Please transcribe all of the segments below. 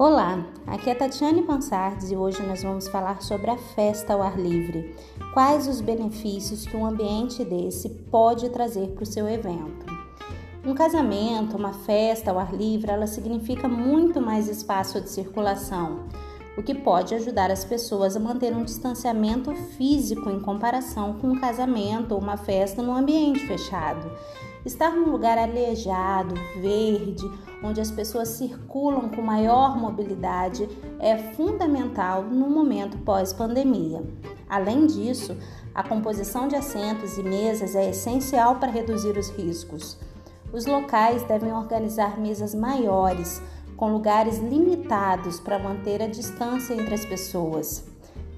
Olá, aqui é Tatiane Pansardes e hoje nós vamos falar sobre a festa ao ar livre. Quais os benefícios que um ambiente desse pode trazer para o seu evento? Um casamento, uma festa ao ar livre, ela significa muito mais espaço de circulação, o que pode ajudar as pessoas a manter um distanciamento físico em comparação com um casamento ou uma festa num ambiente fechado. Estar num lugar alejado, verde, onde as pessoas circulam com maior mobilidade é fundamental no momento pós-pandemia. Além disso, a composição de assentos e mesas é essencial para reduzir os riscos. Os locais devem organizar mesas maiores, com lugares limitados para manter a distância entre as pessoas.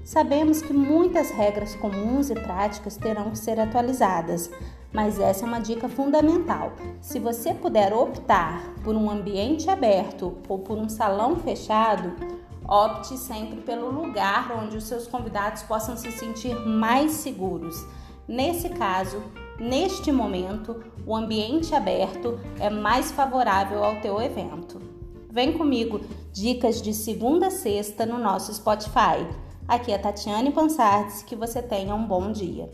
Sabemos que muitas regras comuns e práticas terão que ser atualizadas, mas essa é uma dica fundamental. Se você puder optar por um ambiente aberto ou por um salão fechado, opte sempre pelo lugar onde os seus convidados possam se sentir mais seguros. Nesse caso, neste momento, o ambiente aberto é mais favorável ao teu evento. Vem comigo, dicas de segunda a sexta no nosso Spotify. Aqui é Tatiane Pansardes, que você tenha um bom dia.